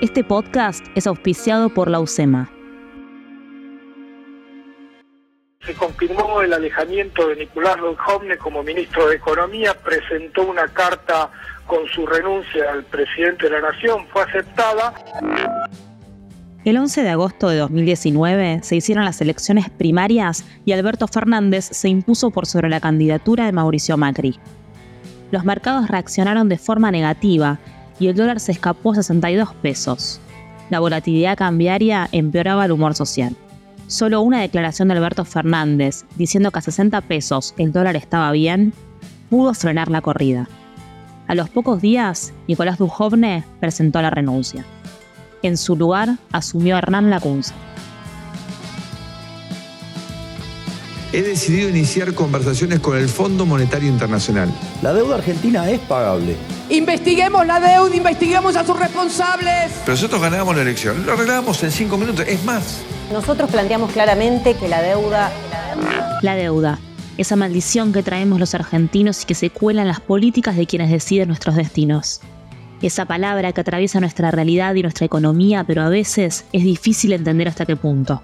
Este podcast es auspiciado por la UCEMA. Se confirmó el alejamiento de Nicolás Lodjovne como ministro de Economía, presentó una carta con su renuncia al presidente de la Nación, fue aceptada. El 11 de agosto de 2019 se hicieron las elecciones primarias y Alberto Fernández se impuso por sobre la candidatura de Mauricio Macri. Los mercados reaccionaron de forma negativa y el dólar se escapó a 62 pesos. La volatilidad cambiaria empeoraba el humor social. Solo una declaración de Alberto Fernández diciendo que a 60 pesos el dólar estaba bien pudo frenar la corrida. A los pocos días, Nicolás Dujovne presentó la renuncia. En su lugar asumió Hernán Lacunza. He decidido iniciar conversaciones con el Fondo Monetario Internacional. La deuda argentina es pagable. Investiguemos la deuda, investiguemos a sus responsables. Pero nosotros ganábamos la elección, lo arreglábamos en cinco minutos, es más. Nosotros planteamos claramente que la deuda... La deuda, esa maldición que traemos los argentinos y que se cuela en las políticas de quienes deciden nuestros destinos. Esa palabra que atraviesa nuestra realidad y nuestra economía, pero a veces es difícil entender hasta qué punto.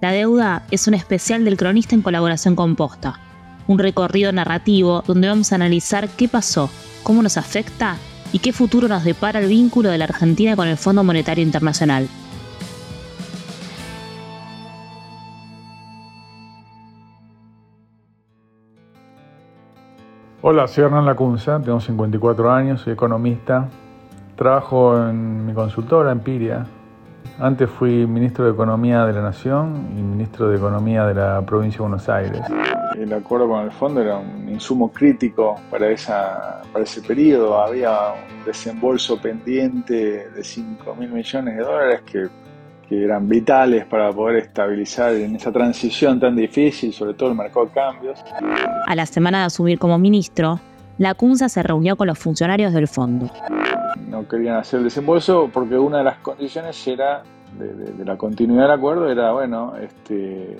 La deuda es un especial del cronista en colaboración con Posta, un recorrido narrativo donde vamos a analizar qué pasó, cómo nos afecta y qué futuro nos depara el vínculo de la Argentina con el Fondo Monetario Internacional. Hola, soy Hernán Lacunza, tengo 54 años, soy economista, trabajo en mi consultora Empiria, antes fui ministro de Economía de la Nación y ministro de Economía de la provincia de Buenos Aires. El acuerdo con el fondo era un insumo crítico para, esa, para ese periodo. Había un desembolso pendiente de 5 mil millones de dólares que, que eran vitales para poder estabilizar en esa transición tan difícil, sobre todo el mercado de cambios. A la semana de asumir como ministro, la CUNSA se reunió con los funcionarios del fondo no querían hacer el desembolso porque una de las condiciones era de, la continuidad del acuerdo era bueno este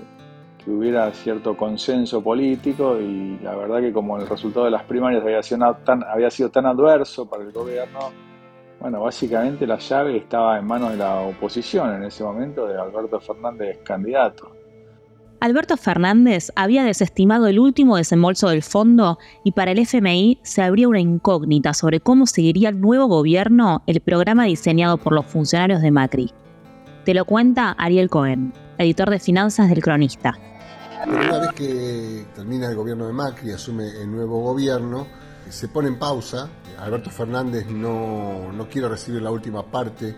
que hubiera cierto consenso político y la verdad que como el resultado de las primarias había sido tan, había sido tan adverso para el gobierno, bueno, básicamente la llave estaba en manos de la oposición en ese momento, de Alberto Fernández candidato. Alberto Fernández había desestimado el último desembolso del fondo y para el FMI se abría una incógnita sobre cómo seguiría el nuevo gobierno el programa diseñado por los funcionarios de Macri. Te lo cuenta Ariel Cohen, editor de finanzas del Cronista. una vez que termina el gobierno de Macri, asume el nuevo gobierno, se pone en pausa. Alberto Fernández no, no quiere recibir la última parte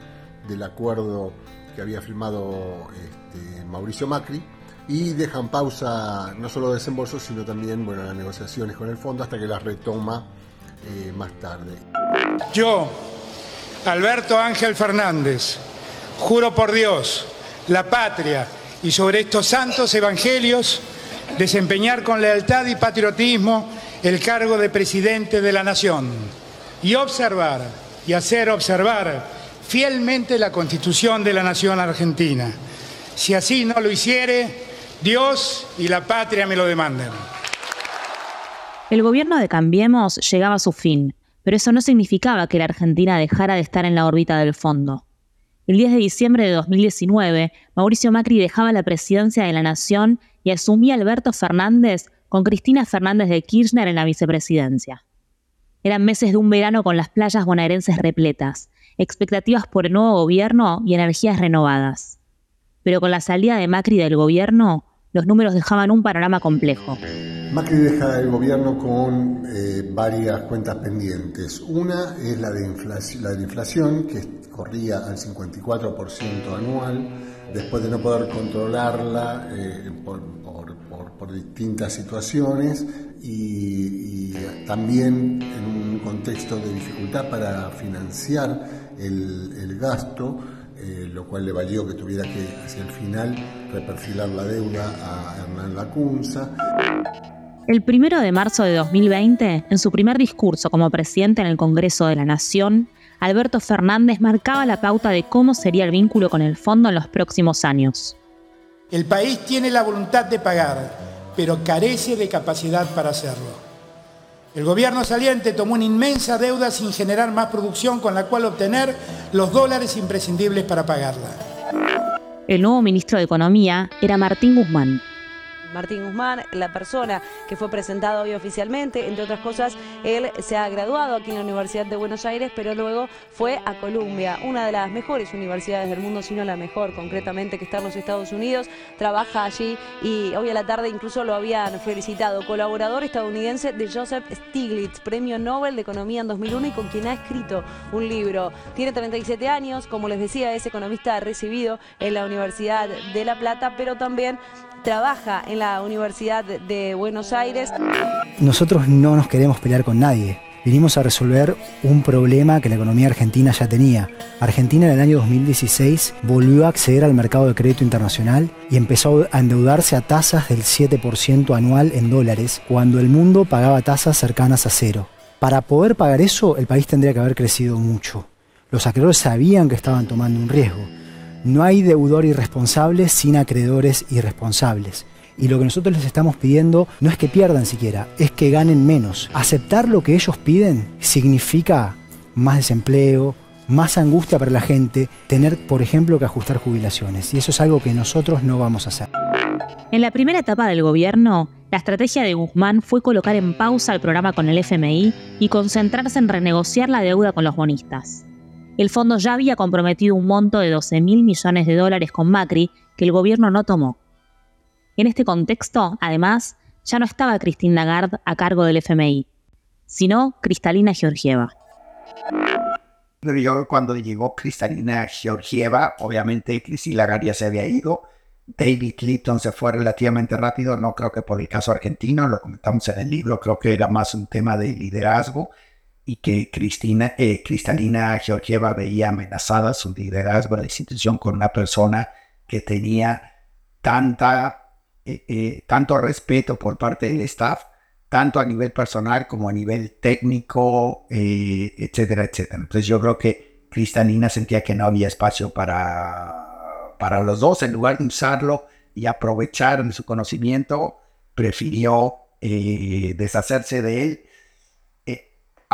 del acuerdo que había firmado este, Mauricio Macri y dejan pausa no solo desembolsos, sino también bueno, las negociaciones con el fondo hasta que las retoma eh, más tarde. Yo, Alberto Ángel Fernández, juro por Dios, la patria y sobre estos santos evangelios desempeñar con lealtad y patriotismo el cargo de presidente de la nación y observar y hacer observar fielmente la constitución de la nación argentina. Si así no lo hiciere, Dios y la patria me lo demandan. El gobierno de Cambiemos llegaba a su fin, pero eso no significaba que la Argentina dejara de estar en la órbita del fondo. El 10 de diciembre de 2019, Mauricio Macri dejaba la presidencia de la Nación y asumía Alberto Fernández con Cristina Fernández de Kirchner en la vicepresidencia. Eran meses de un verano con las playas bonaerenses repletas, expectativas por el nuevo gobierno y energías renovadas. Pero con la salida de Macri del gobierno, los números dejaban un panorama complejo. Macri deja el gobierno con eh, varias cuentas pendientes. Una es la de, la de inflación, que corría al 54% anual, después de no poder controlarla eh, por, distintas situaciones y, también en un contexto de dificultad para financiar el, el gasto eh, lo cual le valió que tuviera que, hacia el final, reperfilar la deuda a Hernán Lacunza. El primero de marzo de 2020, en su primer discurso como presidente en el Congreso de la Nación, Alberto Fernández marcaba la pauta de cómo sería el vínculo con el fondo en los próximos años. El país tiene la voluntad de pagar, pero carece de capacidad para hacerlo. El gobierno saliente tomó una inmensa deuda sin generar más producción con la cual obtener los dólares imprescindibles para pagarla. El nuevo ministro de Economía era Martín Guzmán, Martín Guzmán, la persona que fue presentada hoy oficialmente. Entre otras cosas, él se ha graduado aquí en la Universidad de Buenos Aires, pero luego fue a Columbia, una de las mejores universidades del mundo, si no la mejor, concretamente, que está en los Estados Unidos. Trabaja allí y hoy a la tarde incluso lo habían felicitado. Colaborador estadounidense de Joseph Stiglitz, premio Nobel de Economía en 2001 y con quien ha escrito un libro. Tiene 37 años, como les decía, es economista recibido en la Universidad de La Plata, pero también trabaja en la Universidad de Buenos Aires. Nosotros no nos queremos pelear con nadie. Vinimos a resolver un problema que la economía argentina ya tenía. Argentina en el año 2016 volvió a acceder al mercado de crédito internacional y empezó a endeudarse a tasas del 7% anual en dólares, cuando el mundo pagaba tasas cercanas a cero. Para poder pagar eso, el país tendría que haber crecido mucho. Los acreedores sabían que estaban tomando un riesgo. No hay deudor irresponsable sin acreedores irresponsables. Y lo que nosotros les estamos pidiendo no es que pierdan siquiera, es que ganen menos. Aceptar lo que ellos piden significa más desempleo, más angustia para la gente, tener, por ejemplo, que ajustar jubilaciones. Y eso es algo que nosotros no vamos a hacer. En la primera etapa del gobierno, la estrategia de Guzmán fue colocar en pausa el programa con el FMI y concentrarse en renegociar la deuda con los bonistas el fondo ya había comprometido un monto de 12 mil millones de dólares con Macri que el gobierno no tomó. En este contexto, además, ya no estaba Christine Lagarde a cargo del FMI, sino Cristalina Georgieva. cuando llegó Cristalina Georgieva, obviamente Christine Lagarde ya se había ido, David Clifton se fue relativamente rápido, no creo que por el caso argentino, lo comentamos en el libro, creo que era más un tema de liderazgo y que Cristina, eh, Cristalina Georgieva veía amenazada su liderazgo de la institución con una persona que tenía tanta, eh, eh, tanto respeto por parte del staff, tanto a nivel personal como a nivel técnico, etcétera, etcétera. Entonces yo creo que Cristalina sentía que no había espacio para, para los dos, en lugar de usarlo y aprovechar su conocimiento, prefirió deshacerse de él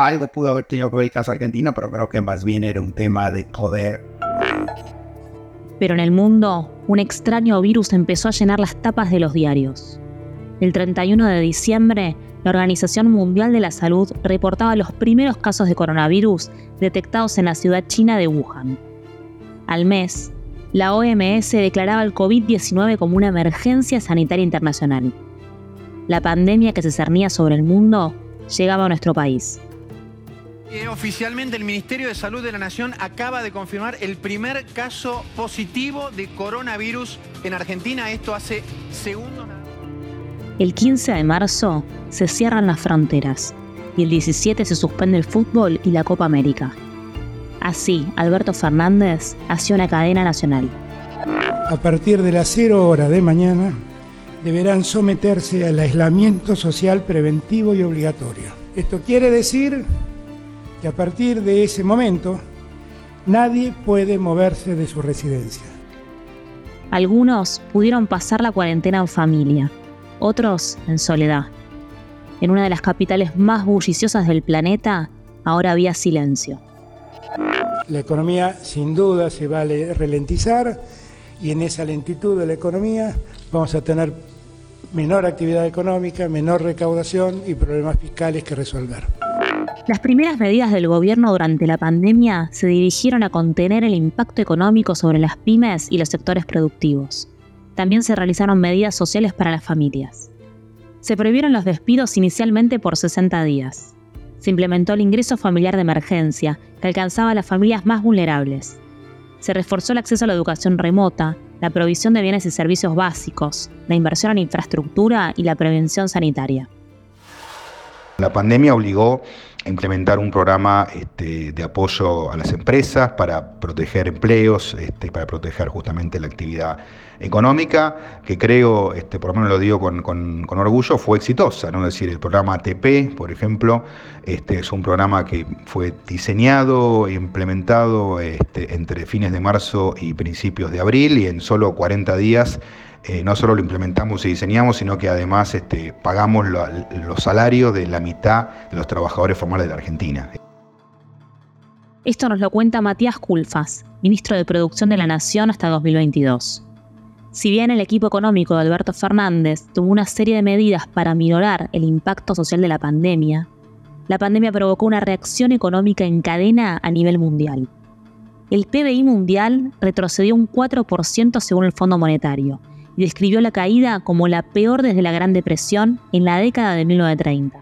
algo pudo haber tenido que ver el caso argentino, pero creo que más bien era un tema de poder. Pero en el mundo, un extraño virus empezó a llenar las tapas de los diarios. El 31 de diciembre, la Organización Mundial de la Salud reportaba los primeros casos de coronavirus detectados en la ciudad china de Wuhan. Al mes, la OMS declaraba el COVID-19 como una emergencia sanitaria internacional. La pandemia que se cernía sobre el mundo llegaba a nuestro país. Eh, oficialmente el Ministerio de Salud de la Nación acaba de confirmar el primer caso positivo de coronavirus en Argentina. Esto hace segundo. El 15 de marzo se cierran las fronteras y el 17 se suspende el fútbol y la Copa América. Así, Alberto Fernández hace una cadena nacional. A partir de las 0 horas de mañana deberán someterse al aislamiento social preventivo y obligatorio. Esto quiere decir y a partir de ese momento nadie puede moverse de su residencia. Algunos pudieron pasar la cuarentena en familia, otros en soledad. En una de las capitales más bulliciosas del planeta, ahora había silencio. La economía sin duda se va a ralentizar y en esa lentitud de la economía vamos a tener menor actividad económica, menor recaudación y problemas fiscales que resolver. Las primeras medidas del gobierno durante la pandemia se dirigieron a contener el impacto económico sobre las pymes y los sectores productivos. También se realizaron medidas sociales para las familias. Se prohibieron los despidos inicialmente por 60 días. Se implementó el ingreso familiar de emergencia, que alcanzaba a las familias más vulnerables. Se reforzó el acceso a la educación remota, la provisión de bienes y servicios básicos, la inversión en infraestructura y la prevención sanitaria. La pandemia obligó implementar un programa este, de apoyo a las empresas para proteger empleos, este, para proteger justamente la actividad económica, que creo, este, por lo menos lo digo con, orgullo, fue exitosa. ¿no? Es decir, el programa ATP, por ejemplo, este, es un programa que fue diseñado e implementado este, entre fines de marzo y principios de abril y en solo 40 días eh, no solo lo implementamos y diseñamos, sino que además este, pagamos los salarios de la mitad de los trabajadores formales de la Argentina. Esto nos lo cuenta Matías Culfas, ministro de Producción de la Nación hasta 2022. Si bien el equipo económico de Alberto Fernández tuvo una serie de medidas para minorar el impacto social de la pandemia, la pandemia provocó una reacción económica en cadena a nivel mundial. El PBI mundial retrocedió un 4% según el Fondo Monetario describió la caída como la peor desde la Gran Depresión en la década de 1930.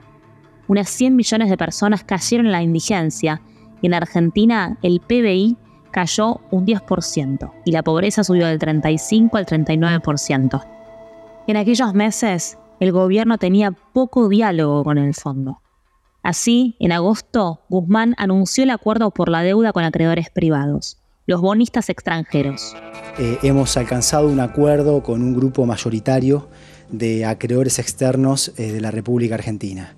Unas 100 millones de personas cayeron en la indigencia y en Argentina el PBI cayó un 10% y la pobreza subió del 35 al 39%. En aquellos meses, el gobierno tenía poco diálogo con el fondo. Así, en agosto, Guzmán anunció el acuerdo por la deuda con acreedores privados, los bonistas extranjeros. Eh, hemos alcanzado un acuerdo con un grupo mayoritario de acreedores externos eh, de la República Argentina.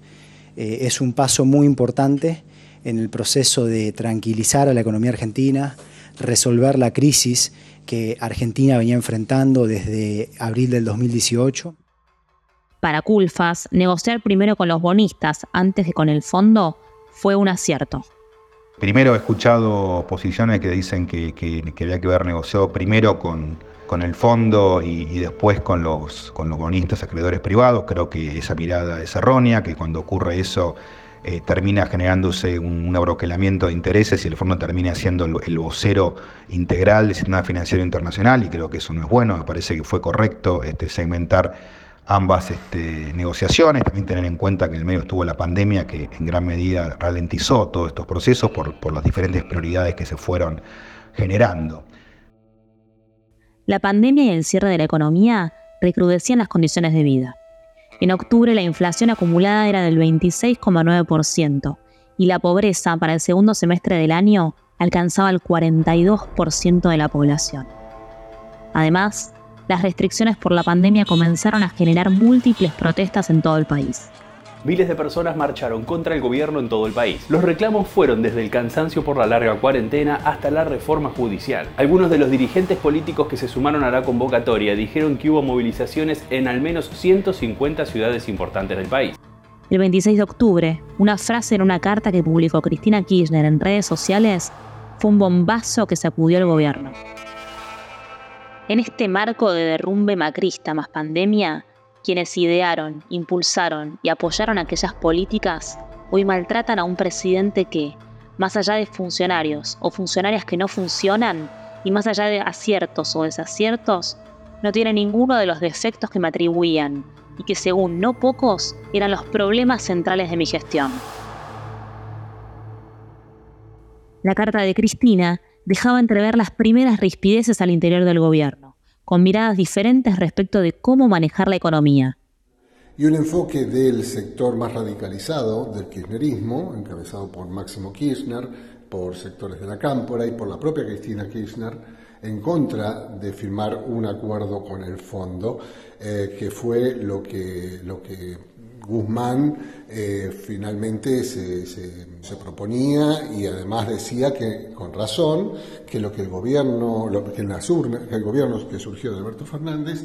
Eh, es un paso muy importante en el proceso de tranquilizar a la economía argentina, resolver la crisis que Argentina venía enfrentando desde abril del 2018. Para Culfas, negociar primero con los bonistas antes que con el fondo fue un acierto. Primero he escuchado posiciones que dicen que, había que haber negociado primero con, el fondo y, después con los, con los bonistas acreedores privados. Creo que esa mirada es errónea, que cuando ocurre eso eh, termina generándose un, abroquelamiento de intereses y el fondo termina siendo el, vocero integral del sistema financiero internacional y creo que eso no es bueno, me parece que fue correcto este, segmentar ambas este, negociaciones, también tener en cuenta que en el medio estuvo la pandemia que en gran medida ralentizó todos estos procesos por, por las diferentes prioridades que se fueron generando. La pandemia y el cierre de la economía recrudecían las condiciones de vida. En octubre la inflación acumulada era del 26,9% y la pobreza para el segundo semestre del año alcanzaba el 42% de la población. Además, las restricciones por la pandemia comenzaron a generar múltiples protestas en todo el país. Miles de personas marcharon contra el gobierno en todo el país. Los reclamos fueron desde el cansancio por la larga cuarentena hasta la reforma judicial. Algunos de los dirigentes políticos que se sumaron a la convocatoria dijeron que hubo movilizaciones en al menos 150 ciudades importantes del país. El 26 de octubre, una frase en una carta que publicó Cristina Kirchner en redes sociales fue un bombazo que sacudió al gobierno. En este marco de derrumbe macrista más pandemia, quienes idearon, impulsaron y apoyaron aquellas políticas hoy maltratan a un presidente que, más allá de funcionarios o funcionarias que no funcionan, y más allá de aciertos o desaciertos, no tiene ninguno de los defectos que me atribuían y que según no pocos eran los problemas centrales de mi gestión. La carta de Cristina dejaba entrever las primeras rispideces al interior del gobierno con miradas diferentes respecto de cómo manejar la economía. Y un enfoque del sector más radicalizado del kirchnerismo, encabezado por Máximo Kirchner, por sectores de la Cámpora y por la propia Cristina Kirchner, en contra de firmar un acuerdo con el fondo, eh, que fue lo que, lo que Guzmán eh, finalmente se, proponía y además decía que, con razón, que lo que el gobierno, que, en las urnas, el gobierno que surgió de Alberto Fernández,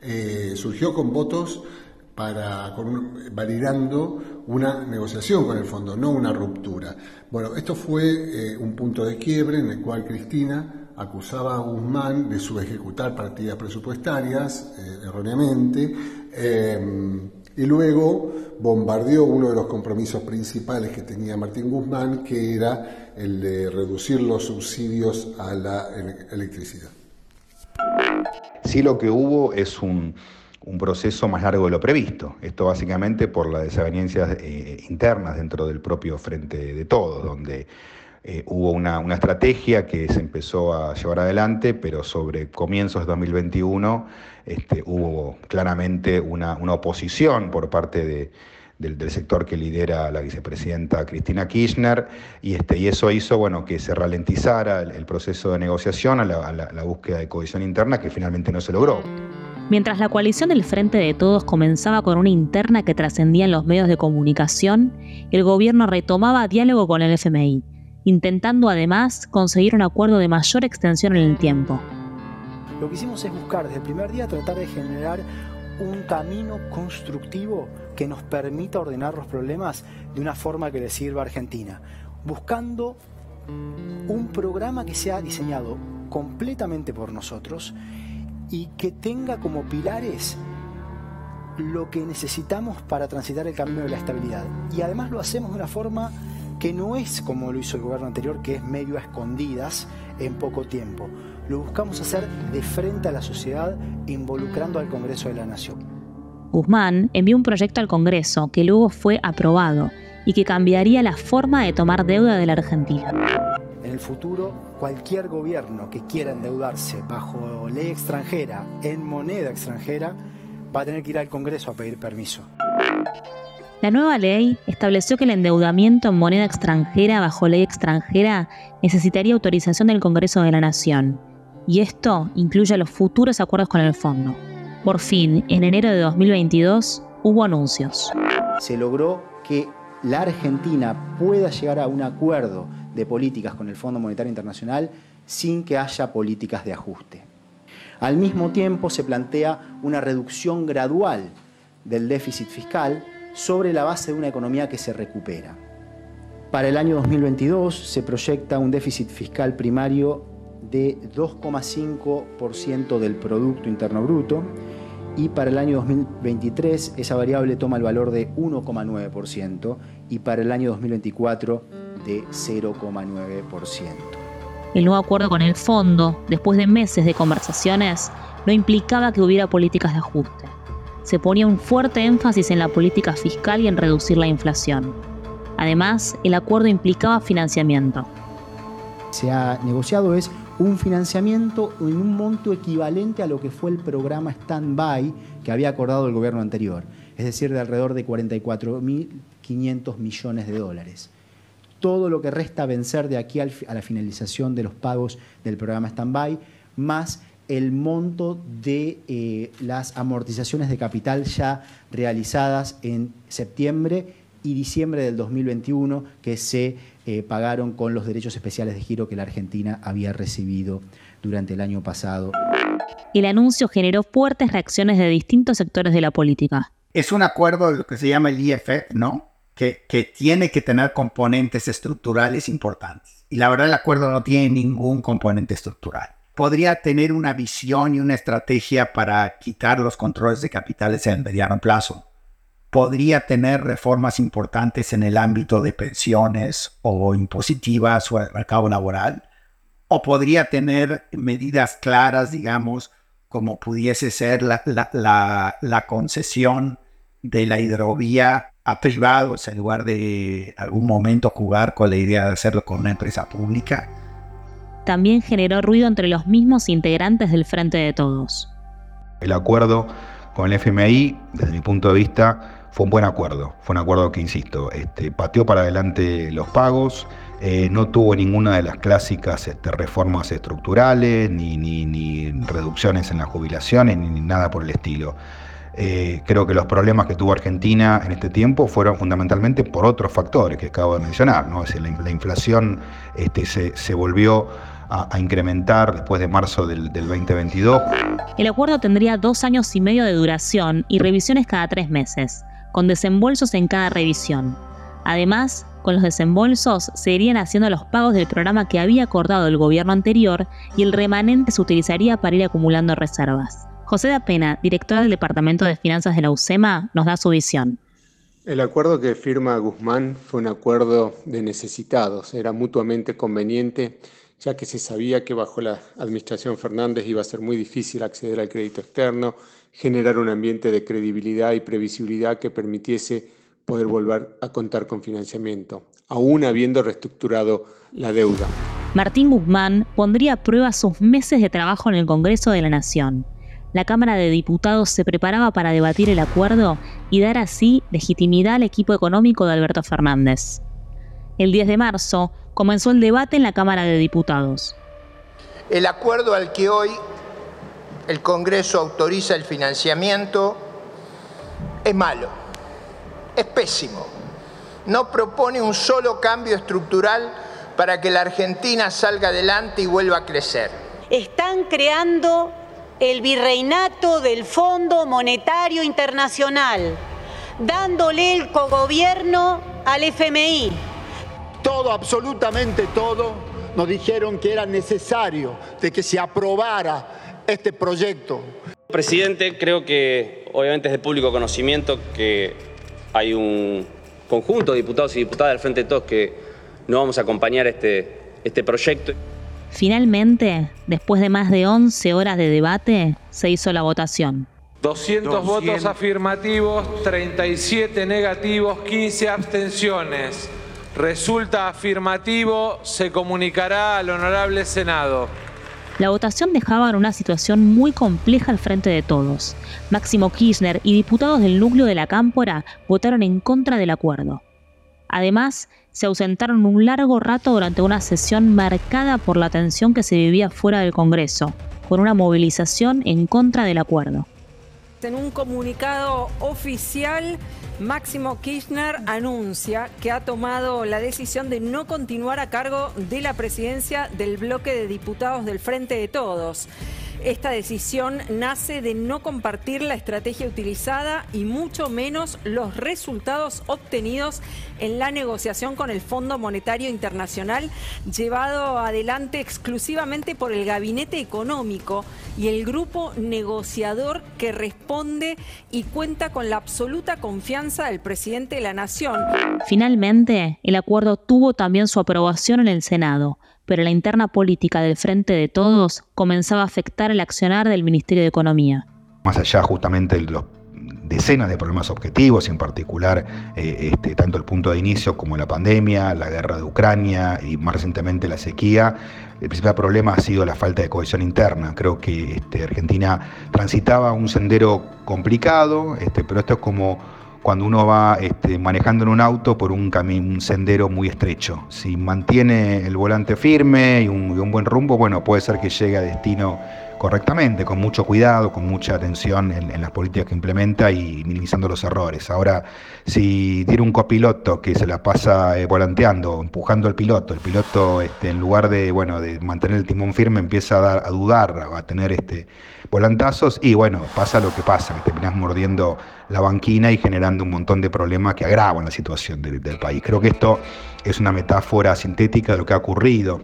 eh, surgió con votos para con, validando una negociación con el fondo, no una ruptura. Bueno, esto fue eh, un punto de quiebre en el cual Cristina acusaba a Guzmán de subejecutar partidas presupuestarias erróneamente y luego bombardeó uno de los compromisos principales que tenía Martín Guzmán, que era el de reducir los subsidios a la electricidad. Sí, lo que hubo es un, proceso más largo de lo previsto. Esto básicamente por las desavenencias eh, internas dentro del propio Frente de Todos, donde eh, hubo una, estrategia que se empezó a llevar adelante, pero sobre comienzos de 2021 este, hubo claramente una, oposición por parte del, sector que lidera la vicepresidenta Cristina Kirchner, y, este, eso hizo bueno, que se ralentizara el, proceso de negociación a la, búsqueda de cohesión interna que finalmente no se logró. Mientras la coalición del Frente de Todos comenzaba con una interna que trascendía en los medios de comunicación, el gobierno retomaba diálogo con el FMI intentando además conseguir un acuerdo de mayor extensión en el tiempo. Lo que hicimos es buscar desde el primer día tratar de generar un camino constructivo que nos permita ordenar los problemas de una forma que le sirva a Argentina, buscando un programa que sea diseñado completamente por nosotros y que tenga como pilares lo que necesitamos para transitar el camino de la estabilidad. Y además lo hacemos de una forma que no es como lo hizo el gobierno anterior, que es medio a escondidas en poco tiempo. Lo buscamos hacer de frente a la sociedad, involucrando al Congreso de la Nación. Guzmán envió un proyecto al Congreso que luego fue aprobado y que cambiaría la forma de tomar deuda de la Argentina. En el futuro, cualquier gobierno que quiera endeudarse bajo ley extranjera, en moneda extranjera, va a tener que ir al Congreso a pedir permiso. La nueva ley estableció que el endeudamiento en moneda extranjera bajo ley extranjera necesitaría autorización del Congreso de la Nación, y esto incluye los futuros acuerdos con el fondo. Por fin, en enero de 2022, hubo anuncios. Se logró que la Argentina pueda llegar a un acuerdo de políticas con el Fondo Monetario Internacional sin que haya políticas de ajuste. Al mismo tiempo se plantea una reducción gradual del déficit fiscal sobre la base de una economía que se recupera. Para el año 2022 se proyecta un déficit fiscal primario de 2,5% del Producto Interno Bruto y para el año 2023 esa variable toma el valor de 1,9% y para el año 2024 de 0,9%. El nuevo acuerdo con el fondo, después de meses de conversaciones, no implicaba que hubiera políticas de ajuste. Se ponía un fuerte énfasis en la política fiscal y en reducir la inflación. Además, el acuerdo implicaba financiamiento. Se ha negociado es un financiamiento en un monto equivalente a lo que fue el programa Stand-by que había acordado el gobierno anterior, es decir, de alrededor de 44.500 millones de dólares todo lo que resta vencer de aquí a la finalización de los pagos del programa Standby, más el monto de eh, las amortizaciones de capital ya realizadas en septiembre y diciembre del 2021 que se eh, pagaron con los derechos especiales de giro que la Argentina había recibido durante el año pasado. El anuncio generó fuertes reacciones de distintos sectores de la política. Es un acuerdo de lo que se llama el IFF, ¿no? que, tiene que tener componentes estructurales importantes. Y la verdad el acuerdo no tiene ningún componente estructural. Podría tener una visión y una estrategia para quitar los controles de capitales en mediano plazo. Podría tener reformas importantes en el ámbito de pensiones o impositivas o el mercado laboral. O podría tener medidas claras, digamos, como pudiese ser la concesión de la hidrovía a privados en lugar de algún momento jugar con la idea de hacerlo con una empresa pública. También generó ruido entre los mismos integrantes del Frente de Todos. El acuerdo con el FMI, desde mi punto de vista, fue un buen acuerdo. Fue un acuerdo que, insisto, este, pateó para adelante los pagos, eh, no tuvo ninguna de las clásicas este, reformas estructurales, ni, reducciones en las jubilaciones, ni nada por el estilo. Eh, creo que los problemas que tuvo Argentina en este tiempo fueron fundamentalmente por otros factores que acabo de mencionar. ¿no? Es la, inflación este, se, volvió a, incrementar después de marzo del, del 2022. El acuerdo tendría dos años y medio de duración y revisiones cada tres meses, con desembolsos en cada revisión. Además, con los desembolsos se irían haciendo los pagos del programa que había acordado el gobierno anterior y el remanente se utilizaría para ir acumulando reservas. José da Pena, director del Departamento de Finanzas de la UCEMA, nos da su visión. El acuerdo que firma Guzmán fue un acuerdo de necesitados, era mutuamente conveniente, ya que se sabía que bajo la administración Fernández iba a ser muy difícil acceder al crédito externo, generar un ambiente de credibilidad y previsibilidad que permitiese poder volver a contar con financiamiento, aún habiendo reestructurado la deuda. Martín Guzmán pondría a prueba sus meses de trabajo en el Congreso de la Nación la Cámara de Diputados se preparaba para debatir el acuerdo y dar así legitimidad al equipo económico de Alberto Fernández. El 10 de marzo comenzó el debate en la Cámara de Diputados. El acuerdo al que hoy el Congreso autoriza el financiamiento es malo, es pésimo. No propone un solo cambio estructural para que la Argentina salga adelante y vuelva a crecer. Están creando el virreinato del Fondo Monetario Internacional, dándole el cogobierno al FMI. Todo, absolutamente todo, nos dijeron que era necesario de que se aprobara este proyecto. Presidente, creo que obviamente es de público conocimiento que hay un conjunto de diputados y diputadas del Frente de Todos que no vamos a acompañar este, este proyecto. Finalmente, después de más de 11 horas de debate, se hizo la votación. 200, votos afirmativos, 37 negativos, 15 abstenciones. Resulta afirmativo, se comunicará al Honorable Senado. La votación dejaba en una situación muy compleja al frente de todos. Máximo Kirchner y diputados del núcleo de la Cámpora votaron en contra del acuerdo. Además, se ausentaron un largo rato durante una sesión marcada por la tensión que se vivía fuera del Congreso, con una movilización en contra del acuerdo. En un comunicado oficial, Máximo Kirchner anuncia que ha tomado la decisión de no continuar a cargo de la presidencia del bloque de diputados del Frente de Todos. Esta decisión nace de no compartir la estrategia utilizada y mucho menos los resultados obtenidos en la negociación con el Fondo Monetario Internacional, llevado adelante exclusivamente por el Gabinete Económico y el grupo negociador que responde y cuenta con la absoluta confianza del presidente de la Nación. Finalmente, el acuerdo tuvo también su aprobación en el Senado pero la interna política del Frente de Todos comenzaba a afectar el accionar del Ministerio de Economía. Más allá justamente de los decenas de problemas objetivos, en particular eh, este, tanto el punto de inicio como la pandemia, la guerra de Ucrania y más recientemente la sequía, el principal problema ha sido la falta de cohesión interna. Creo que este, Argentina transitaba un sendero complicado, este, pero esto es como cuando uno va este, manejando en un auto por un, un sendero muy estrecho. Si mantiene el volante firme y un, buen rumbo, bueno, puede ser que llegue a destino correctamente, con mucho cuidado, con mucha atención en, las políticas que implementa y minimizando los errores. Ahora, si tiene un copiloto que se la pasa eh, volanteando, empujando al piloto, el piloto este, en lugar de, bueno, de mantener el timón firme empieza a, dar, a dudar, a tener este, volantazos y bueno, pasa lo que pasa, que terminas mordiendo la banquina y generando un montón de problemas que agravan la situación del país. Creo que esto es una metáfora sintética de lo que ha ocurrido.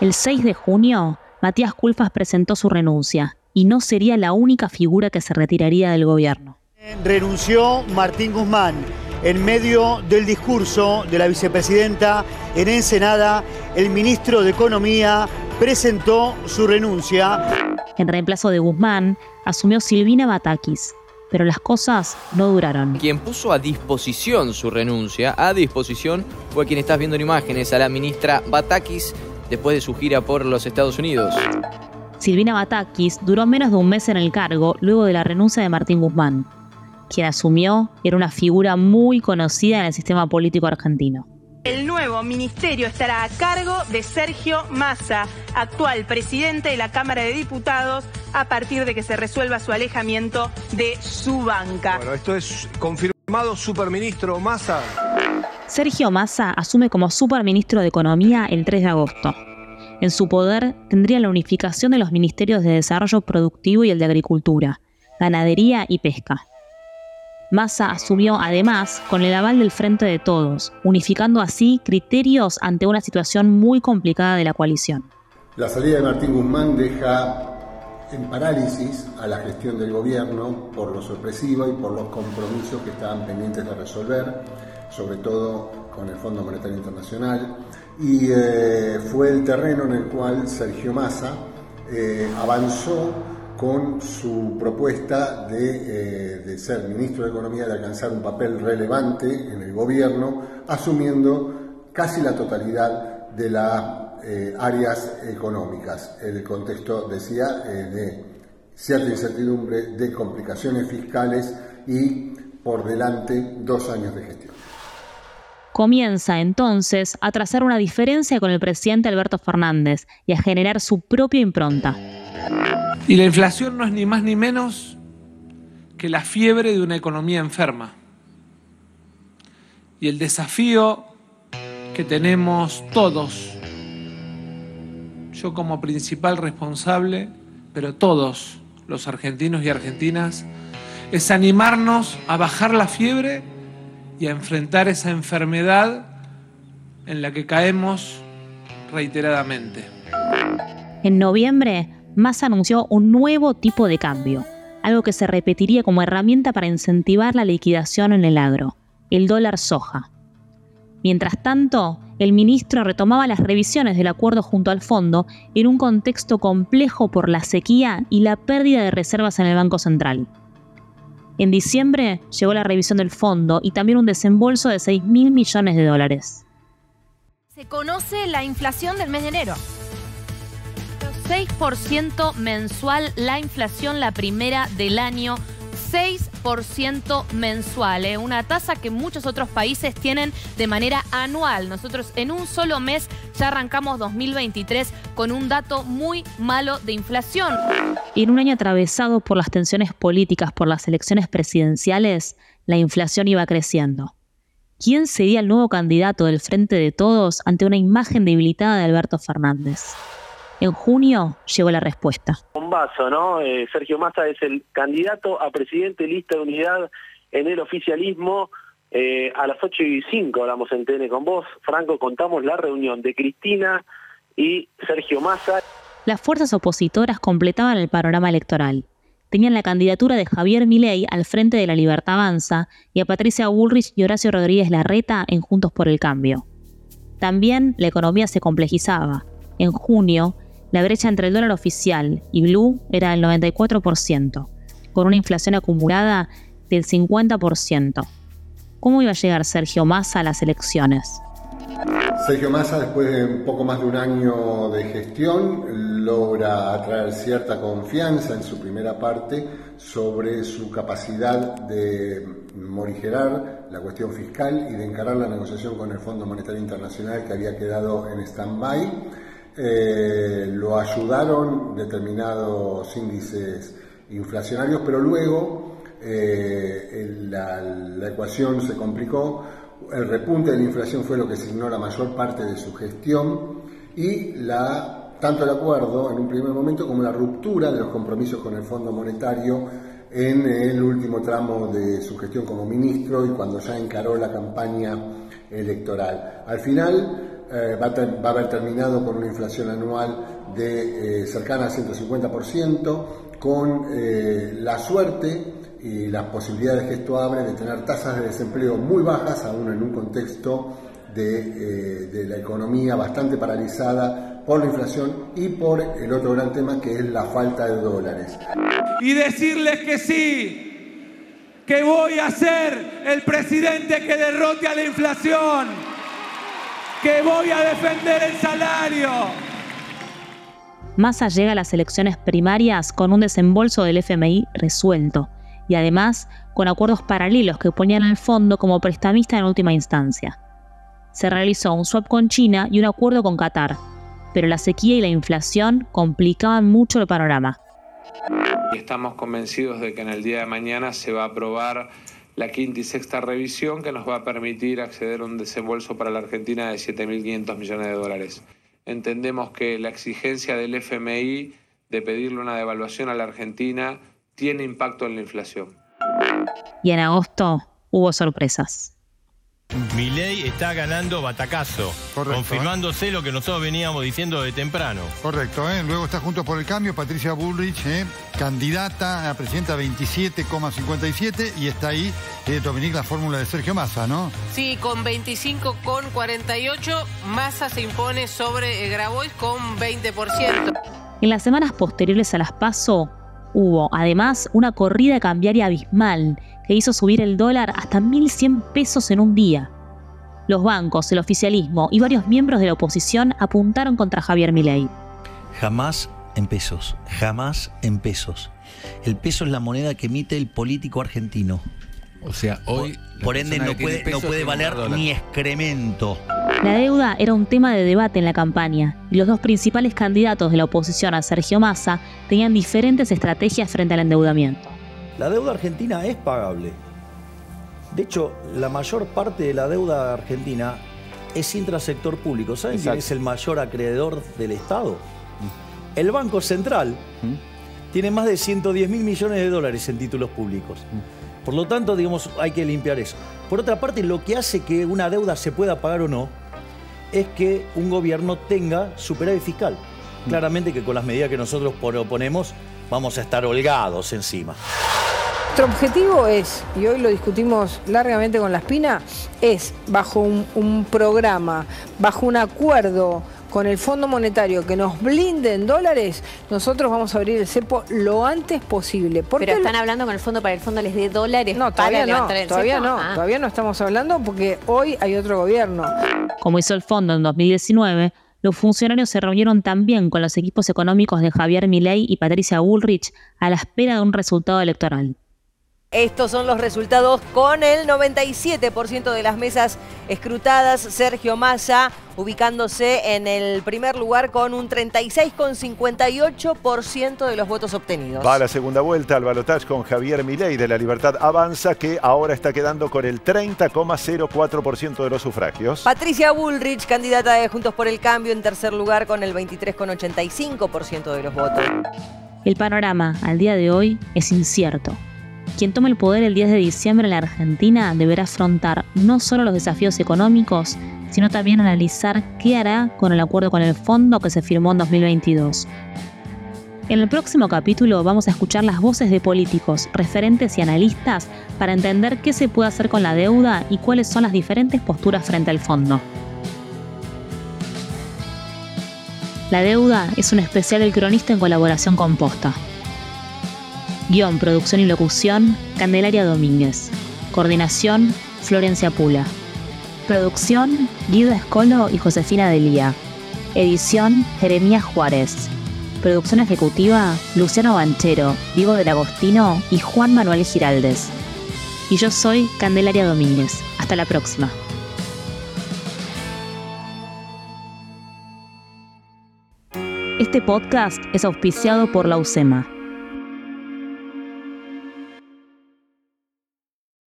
El 6 de junio Matías Culfas presentó su renuncia y no sería la única figura que se retiraría del gobierno. Renunció Martín Guzmán. En medio del discurso de la vicepresidenta en Ensenada, el ministro de Economía presentó su renuncia. En reemplazo de Guzmán, asumió Silvina Batakis, pero las cosas no duraron. Quien puso a disposición su renuncia, a disposición, fue quien estás viendo en imágenes, a la ministra Batakis, después de su gira por los Estados Unidos. Silvina Batakis duró menos de un mes en el cargo luego de la renuncia de Martín Guzmán. Quien asumió era una figura muy conocida en el sistema político argentino. El nuevo ministerio estará a cargo de Sergio Massa, actual presidente de la Cámara de Diputados, a partir de que se resuelva su alejamiento de su banca. Bueno, esto es confirmado superministro Massa. Sergio Massa asume como superministro de Economía el 3 de agosto. En su poder tendría la unificación de los ministerios de Desarrollo Productivo y el de Agricultura, Ganadería y Pesca. Massa asumió además con el aval del Frente de Todos, unificando así criterios ante una situación muy complicada de la coalición. La salida de Martín Guzmán deja en parálisis a la gestión del gobierno por lo sorpresivo y por los compromisos que estaban pendientes de resolver sobre todo con el Fondo Monetario Internacional, y eh, fue el terreno en el cual Sergio Massa eh, avanzó con su propuesta de, eh, de, ser ministro de Economía, de alcanzar un papel relevante en el gobierno, asumiendo casi la totalidad de las áreas económicas. El contexto, decía, de cierta incertidumbre, de complicaciones fiscales y por delante dos años de gestión comienza entonces a trazar una diferencia con el presidente Alberto Fernández y a generar su propia impronta. Y la inflación no es ni más ni menos que la fiebre de una economía enferma. Y el desafío que tenemos todos, yo como principal responsable, pero todos los argentinos y argentinas, es animarnos a bajar la fiebre y a enfrentar esa enfermedad en la que caemos reiteradamente. En noviembre, Massa anunció un nuevo tipo de cambio, algo que se repetiría como herramienta para incentivar la liquidación en el agro, el dólar soja. Mientras tanto, el ministro retomaba las revisiones del acuerdo junto al fondo en un contexto complejo por la sequía y la pérdida de reservas en el Banco Central. En diciembre llegó la revisión del fondo y también un desembolso de 6 mil millones de dólares. Se conoce la inflación del mes de enero. 6% mensual la inflación, la primera del año. 6% mensual, ¿eh? una tasa que muchos otros países tienen de manera anual. Nosotros en un solo mes ya arrancamos 2023 con un dato muy malo de inflación. En un año atravesado por las tensiones políticas por las elecciones presidenciales, la inflación iba creciendo. ¿Quién sería el nuevo candidato del Frente de Todos ante una imagen debilitada de Alberto Fernández? En junio llegó la respuesta. Bombazo, ¿no? Eh, Sergio Massa es el candidato a presidente lista de unidad en el oficialismo. Eh, a las 8 y 5 hablamos en TN con vos. Franco, contamos la reunión de Cristina y Sergio Massa. Las fuerzas opositoras completaban el panorama electoral. Tenían la candidatura de Javier Milei al frente de la Libertad Avanza y a Patricia Bullrich y Horacio Rodríguez Larreta en Juntos por el Cambio. También la economía se complejizaba. En junio, la brecha entre el dólar oficial y blue era del 94%, con una inflación acumulada del 50%. ¿Cómo iba a llegar Sergio Massa a las elecciones? Sergio Massa, después de un poco más de un año de gestión, logra atraer cierta confianza en su primera parte sobre su capacidad de morigerar la cuestión fiscal y de encarar la negociación con el Fondo Monetario Internacional que había quedado en stand-by eh, lo ayudaron determinados índices inflacionarios, pero luego eh, la, ecuación se complicó, el repunte de la inflación fue lo que signó la mayor parte de su gestión y la, tanto el acuerdo en un primer momento como la ruptura de los compromisos con el Fondo Monetario en el último tramo de su gestión como ministro y cuando ya encaró la campaña electoral. Al final, eh, va, a haber terminado con una inflación anual de eh, cercana al 150%, con eh, la suerte y las posibilidades que esto abre de tener tasas de desempleo muy bajas, aún en un contexto de, de la economía bastante paralizada por la inflación y por el otro gran tema que es la falta de dólares. Y decirles que sí, que voy a ser el presidente que derrote a la inflación que voy a defender el salario. Massa llega a las elecciones primarias con un desembolso del FMI resuelto y además con acuerdos paralelos que ponían al fondo como prestamista en última instancia. Se realizó un swap con China y un acuerdo con Qatar, pero la sequía y la inflación complicaban mucho el panorama. Estamos convencidos de que en el día de mañana se va a aprobar la quinta y sexta revisión que nos va a permitir acceder a un desembolso para la Argentina de 7.500 millones de dólares. Entendemos que la exigencia del FMI de pedirle una devaluación a la Argentina tiene impacto en la inflación. Y en agosto hubo sorpresas. Milei está ganando batacazo, confirmándose lo que nosotros veníamos diciendo de temprano. Correcto, ¿eh? luego está junto por el cambio Patricia Bullrich, ¿eh? candidata a presidenta 27,57 y está ahí eh, Dominique la fórmula de Sergio Massa, ¿no? Sí, con 25,48 Massa se impone sobre Grabois con 20%. En las semanas posteriores a las PASO hubo además una corrida cambiaria abismal que hizo subir el dólar hasta 1.100 pesos en un día. Los bancos, el oficialismo y varios miembros de la oposición apuntaron contra Javier Milei. Jamás en pesos, jamás en pesos. El peso es la moneda que emite el político argentino. O sea, hoy... Por, ende no puede, no puede valer ni excremento. La deuda era un tema de debate en la campaña y los dos principales candidatos de la oposición a Sergio Massa tenían diferentes estrategias frente al endeudamiento. La deuda argentina es pagable. De hecho, la mayor parte de la deuda argentina es intrasector público. ¿Saben quién es el mayor acreedor del Estado? Mm. El Banco Central mm. tiene más de 110 mil millones de dólares en títulos públicos. Mm. Por lo tanto, digamos, hay que limpiar eso. Por otra parte, lo que hace que una deuda se pueda pagar o no es que un gobierno tenga superávit fiscal. Claramente que con las medidas que nosotros proponemos vamos a estar holgados encima. Nuestro objetivo es, y hoy lo discutimos largamente con la espina, es bajo un, un programa, bajo un acuerdo con el Fondo Monetario que nos blinde en dólares, nosotros vamos a abrir el cepo lo antes posible. Pero están hablando con el fondo para el fondo les dé dólares no, todavía no, el todavía cepo? no, Ah. todavía no estamos hablando porque hoy hay otro gobierno. Como hizo el fondo en 2019, los funcionarios se reunieron también con los equipos económicos de Javier Milei y Patricia Bullrich a la espera de un resultado electoral. Estos son los resultados con el 97% de las mesas escrutadas. Sergio Massa ubicándose en el primer lugar con un 36,58% de los votos obtenidos. Va a la segunda vuelta al balotaje con Javier Milei de la Libertad Avanza, que ahora está quedando con el 30,04% de los sufragios. Patricia Bullrich, candidata de Juntos por el Cambio, en tercer lugar con el 23,85% de los votos. El panorama al día de hoy es incierto. Quien tome el poder el 10 de diciembre en la Argentina deberá afrontar no solo los desafíos económicos, sino también analizar qué hará con el acuerdo con el fondo que se firmó en 2022. En el próximo capítulo vamos a escuchar las voces de políticos, referentes y analistas para entender qué se puede hacer con la deuda y cuáles son las diferentes posturas frente al fondo. La deuda es un especial del cronista en colaboración con Posta. Guión, producción y locución, Candelaria Domínguez. Coordinación, Florencia Pula. Producción, Guido Escolo y Josefina Delía. Edición, Jeremías Juárez. Producción ejecutiva, Luciano Banchero, Diego del Agostino y Juan Manuel Giraldes. Y yo soy Candelaria Domínguez. Hasta la próxima. Este podcast es auspiciado por la UCEMA